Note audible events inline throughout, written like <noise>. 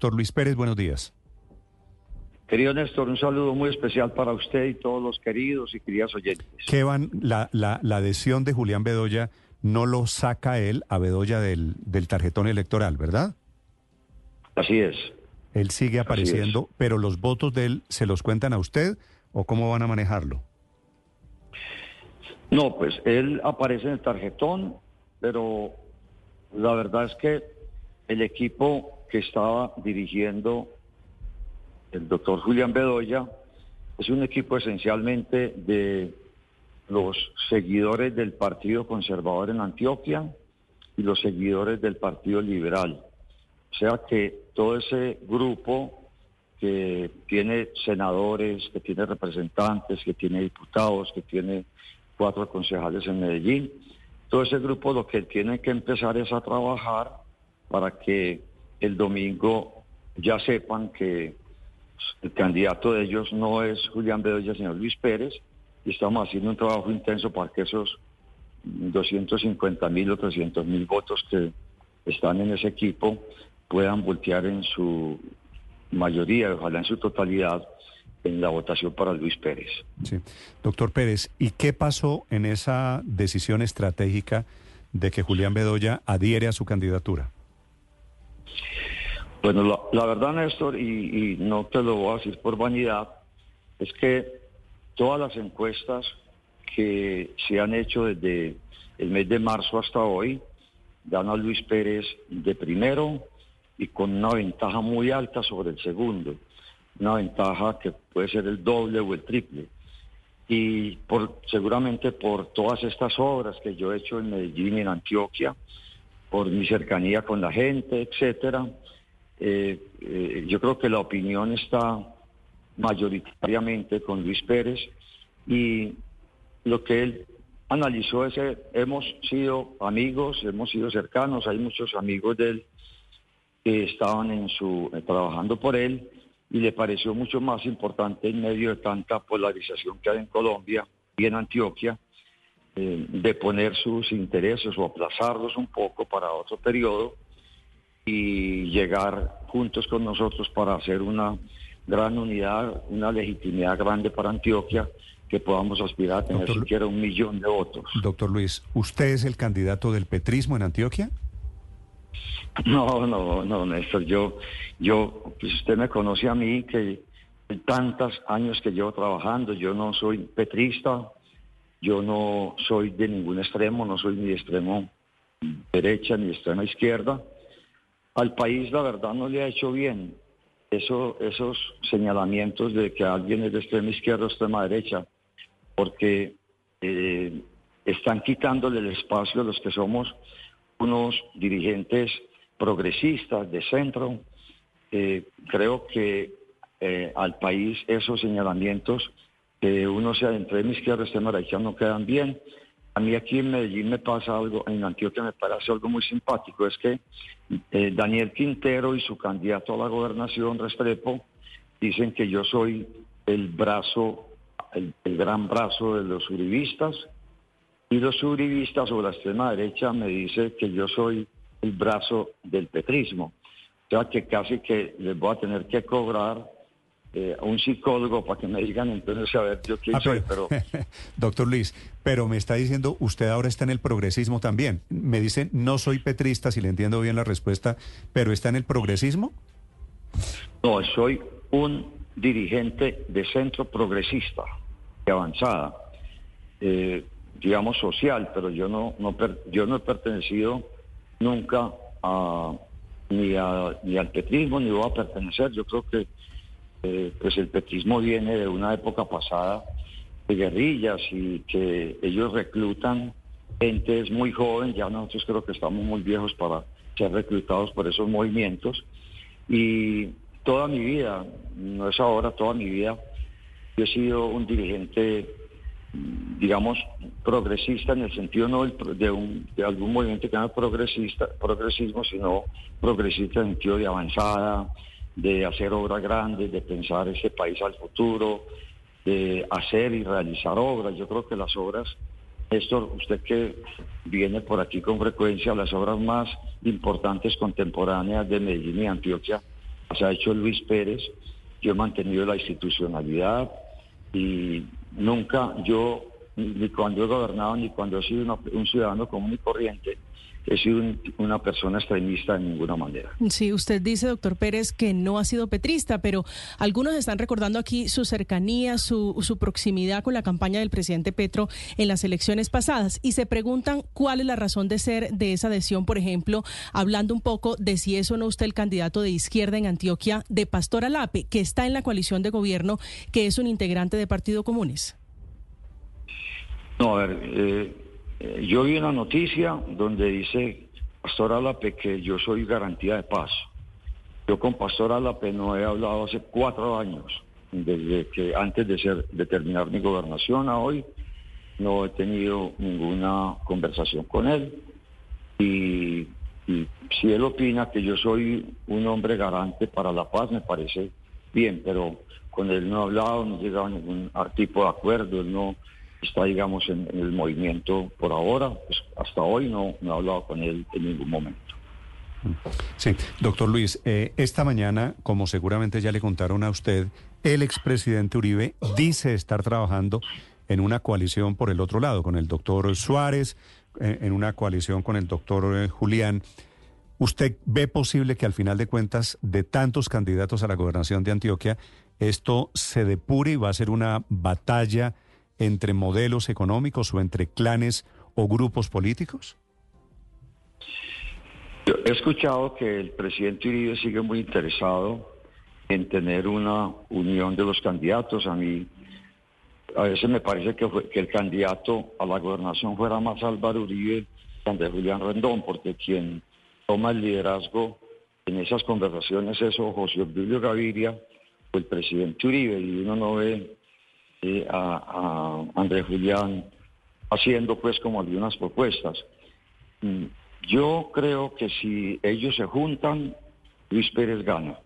Doctor Luis Pérez, buenos días. Querido Néstor, un saludo muy especial para usted y todos los queridos y queridas oyentes. ¿Qué van, la, la, la adhesión de Julián Bedoya no lo saca él a Bedoya del, del tarjetón electoral, ¿verdad? Así es. Él sigue apareciendo, pero los votos de él se los cuentan a usted o cómo van a manejarlo? No, pues él aparece en el tarjetón, pero la verdad es que el equipo que estaba dirigiendo el doctor Julián Bedoya es un equipo esencialmente de los seguidores del Partido Conservador en Antioquia y los seguidores del Partido Liberal. O sea que todo ese grupo que tiene senadores, que tiene representantes, que tiene diputados, que tiene cuatro concejales en Medellín, todo ese grupo lo que tiene que empezar es a trabajar para que el domingo ya sepan que el candidato de ellos no es Julián Bedoya, sino Luis Pérez, y estamos haciendo un trabajo intenso para que esos 250 mil o 300 mil votos que están en ese equipo puedan voltear en su mayoría, ojalá en su totalidad, en la votación para Luis Pérez. Sí. Doctor Pérez, ¿y qué pasó en esa decisión estratégica de que Julián Bedoya adhiere a su candidatura? Bueno, la, verdad, Néstor, y, no te lo voy a decir por vanidad, es que todas las encuestas que se han hecho desde el mes de marzo hasta hoy dan a Luis Pérez de primero y con una ventaja muy alta sobre el segundo una ventaja que puede ser el doble o el triple. Y por, seguramente por todas estas obras que yo he hecho en Medellín y en Antioquia, por mi cercanía con la gente, etcétera, eh, eh, yo creo que la opinión está mayoritariamente con Luis Pérez y lo que él analizó es que hemos sido amigos, hemos sido cercanos, hay muchos amigos de él que estaban en su eh, trabajando por él y le pareció mucho más importante en medio de tanta polarización que hay en Colombia y en Antioquia, eh, de poner sus intereses o aplazarlos un poco para otro periodo y llegar juntos con nosotros para hacer una gran unidad, una legitimidad grande para Antioquia, que podamos aspirar a tener siquiera un millón de votos. Doctor Luis, ¿usted es el candidato del petrismo en Antioquia? No, no, no, Néstor, yo, yo, pues usted me conoce a mí que tantos años que llevo trabajando, yo no soy petrista, yo no soy de ningún extremo, no soy ni de extremo derecha ni de extrema izquierda. Al país la verdad no le ha hecho bien eso, esos señalamientos de que alguien es de extrema izquierda o extrema derecha, porque eh, están quitándole el espacio a los que somos unos dirigentes progresistas de centro. Eh, creo que eh, al país esos señalamientos que uno sea entre mi izquierda y derecha no quedan bien. A mí aquí en Medellín me pasa algo, en Antioquia me parece algo muy simpático, es que eh, Daniel Quintero y su candidato a la gobernación, Restrepo, dicen que yo soy el brazo, el, gran brazo de los uribistas, y los uribistas o la extrema derecha me dice que yo soy el brazo del petrismo. O sea que casi que les voy a tener que cobrar eh, a un psicólogo para que me digan entonces a ver yo quién ah, soy. Pero... <laughs> Doctor Luis, pero me está diciendo, usted ahora está en el progresismo también. Me dice, no soy petrista, si le entiendo bien la respuesta, pero está en el progresismo. No, soy un dirigente de centro progresista, de avanzada. Eh, digamos, social, pero yo no, no yo no he pertenecido nunca a, ni, a, ni al petrismo, ni voy a pertenecer. Yo creo que eh, pues el petrismo viene de una época pasada de guerrillas y que ellos reclutan gente es muy joven, ya nosotros creo que estamos muy viejos para ser reclutados por esos movimientos. Y toda mi vida, no es ahora, toda mi vida, yo he sido un dirigente digamos, progresista en el sentido no de, de algún movimiento que no es progresista, progresismo, sino progresista en el sentido de avanzada, de hacer obras grandes, de pensar ese país al futuro, de hacer y realizar obras. Yo creo que las obras, esto, usted que viene por aquí con frecuencia, las obras más importantes contemporáneas de Medellín y Antioquia se ha hecho Luis Pérez. Yo he mantenido la institucionalidad y nunca yo, ni cuando he gobernado, ni cuando he sido un ciudadano común y corriente, he sido una persona extremista de ninguna manera. Sí, usted dice, doctor Pérez, que no ha sido petrista, pero algunos están recordando aquí su cercanía, su, su proximidad con la campaña del presidente Petro en las elecciones pasadas y se preguntan cuál es la razón de ser de esa adhesión, por ejemplo, hablando un poco de si es o no usted el candidato de izquierda en Antioquia de Pastor Alape, que está en la coalición de gobierno, que es un integrante de Partido Comunes. No, a ver, eh, eh, yo vi una noticia donde dice Pastor Alape que yo soy garantía de paz. Yo con Pastor Alape no he hablado hace cuatro años, desde que antes de ser de terminar mi gobernación a hoy, no he tenido ninguna conversación con él. Y, si él opina que yo soy un hombre garante para la paz, me parece bien, pero con él no he hablado, no he llegado a ningún tipo de acuerdo, no está, digamos, en, el movimiento por ahora. Pues hasta hoy no, no he hablado con él en ningún momento. Sí, doctor Luis, eh, esta mañana, como seguramente ya le contaron a usted, el expresidente Uribe dice estar trabajando en una coalición por el otro lado, con el doctor Suárez, eh, en una coalición con el doctor eh, Julián. ¿Usted ve posible que al final de cuentas, de tantos candidatos a la gobernación de Antioquia, esto se depure y va a ser una batalla? Entre modelos económicos o entre clanes o grupos políticos? he escuchado que el presidente Uribe sigue muy interesado en tener una unión de los candidatos. A mí a veces me parece que, que el candidato a la gobernación fuera más Álvaro Uribe que Julián Rendón, porque quien toma el liderazgo en esas conversaciones es o José Obdulio Gaviria o el presidente Uribe, y uno no ve a, Andrés Julián haciendo pues como algunas propuestas. Mm, yo creo que si ellos se juntan, Luis Pérez gana.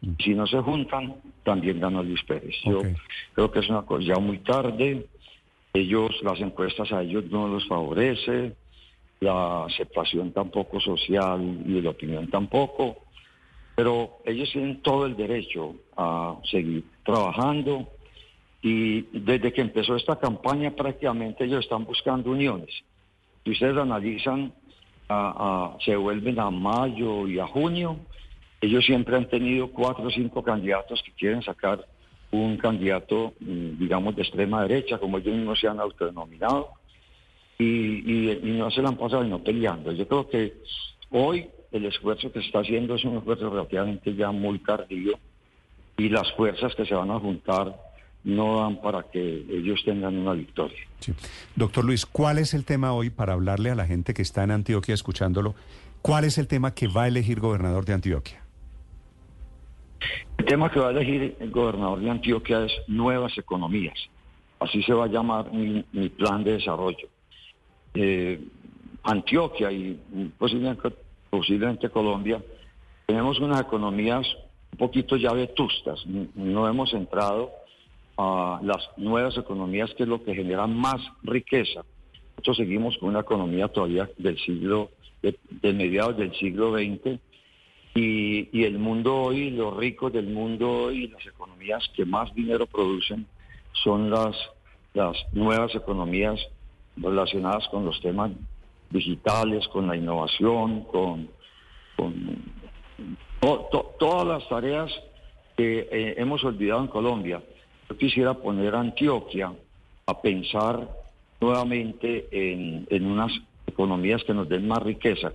Mm. Si no se juntan, también gana Luis Pérez. Yo creo que es una cosa ya muy tarde. Ellos, las encuestas a ellos no los favorece, la aceptación tampoco social y de la opinión tampoco, pero ellos tienen todo el derecho a seguir trabajando y desde que empezó esta campaña prácticamente ellos están buscando uniones. Si ustedes analizan, se vuelven a mayo y a junio, ellos siempre han tenido cuatro o cinco candidatos que quieren sacar un candidato, mm, digamos, de extrema derecha, como ellos mismos se han autodenominado, y, y, no se la han pasado no peleando. Yo creo que hoy el esfuerzo que se está haciendo es un esfuerzo relativamente ya muy tardío, y las fuerzas que se van a juntar no dan para que ellos tengan una victoria. Doctor Luis, ¿cuál es el tema hoy para hablarle a la gente que está en Antioquia escuchándolo? ¿Cuál es el tema que va a elegir gobernador de Antioquia? El tema que va a elegir el gobernador de Antioquia es nuevas economías. Así se va a llamar mi, plan de desarrollo. Eh, Antioquia y posiblemente, posiblemente Colombia tenemos unas economías un poquito ya vetustas. No hemos entrado las nuevas economías, que es lo que genera más riqueza. Nosotros seguimos con una economía todavía del siglo, de, mediados del siglo XX, y, el mundo hoy, los ricos del mundo hoy, las economías que más dinero producen son las, las nuevas economías relacionadas con los temas digitales, con la innovación, con, todas las tareas que eh, hemos olvidado en Colombia. Yo quisiera poner a Antioquia a pensar nuevamente en, unas economías que nos den más riqueza.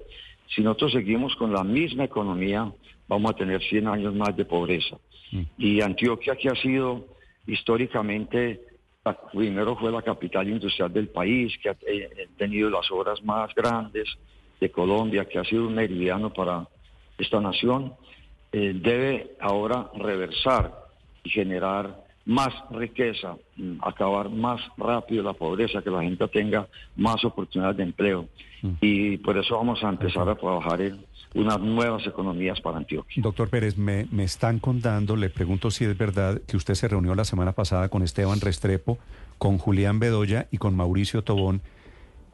Si nosotros seguimos con la misma economía, vamos a tener 100 años más de pobreza. Mm. Y Antioquia, que ha sido históricamente, primero fue la capital industrial del país, que ha eh, tenido las obras más grandes de Colombia, que ha sido un meridiano para esta nación, eh, debe ahora reversar y generar más riqueza, mm, acabar más rápido la pobreza, que la gente tenga más oportunidades de empleo. Mm. Y por eso vamos a empezar a trabajar en unas nuevas economías para Antioquia. Doctor Pérez, me, me están contando, le pregunto si es verdad que usted se reunió la semana pasada con Esteban Restrepo, con Julián Bedoya y con Mauricio Tobón,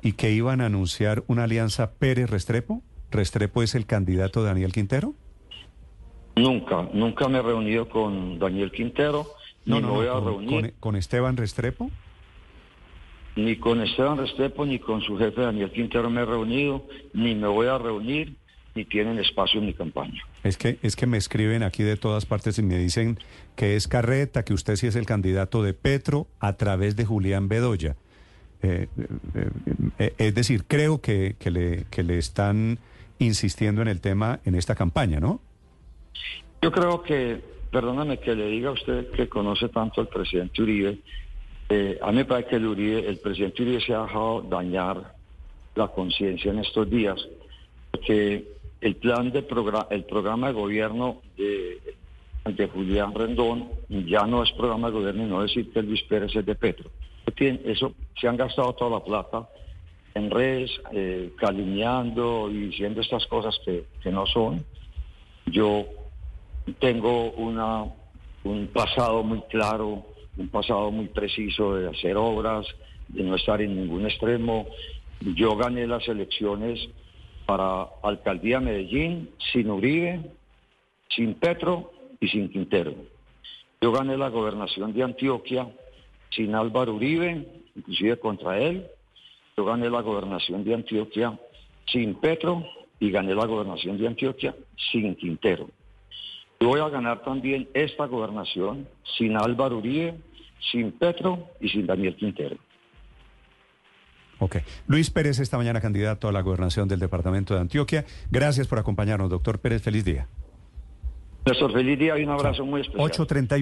y que iban a anunciar una alianza Pérez-Restrepo. ¿Restrepo es el candidato de Daniel Quintero? Nunca, nunca me he reunido con Daniel Quintero, ni No, no, me voy no, a con, reunir con- con Esteban Restrepo. ni con Esteban Restrepo, ni con su jefe Daniel Quintero me he reunido, ni me voy a reunir, ni tienen espacio en mi campaña. Es que, es que me escriben aquí de todas partes y me dicen que es carreta, que usted sí es el candidato de Petro a través de Julián Bedoya. Eh, eh, eh, es decir, creo que, que le, que le están insistiendo en el tema en esta campaña, ¿no? Yo creo que, perdóname que le diga a usted que conoce tanto al presidente Uribe, eh, a mí me parece que el, Uribe, el presidente Uribe se ha dejado dañar la conciencia en estos días, porque el plan de programa, el programa de gobierno de, de Julián Rendón ya no es programa de gobierno y no decir que Luis Pérez es de Petro. Eso se han gastado toda la plata en redes, eh, calumniando y diciendo estas cosas que no son. Yo tengo un pasado muy claro, un pasado muy preciso de hacer obras, de no estar en ningún extremo. Yo gané las elecciones para alcaldía de Medellín sin Uribe, sin Petro y sin Quintero. Yo gané la gobernación de Antioquia sin Álvaro Uribe, inclusive contra él. Yo gané la gobernación de Antioquia sin Petro y gané la gobernación de Antioquia sin Quintero. Voy a ganar también esta gobernación sin Álvaro Uribe, sin Petro y sin Daniel Quintero. Ok. Luis Pérez, esta mañana candidato a la gobernación del departamento de Antioquia. Gracias por acompañarnos, doctor Pérez. Feliz día. Néstor, feliz día y un abrazo muy especial. 8.38.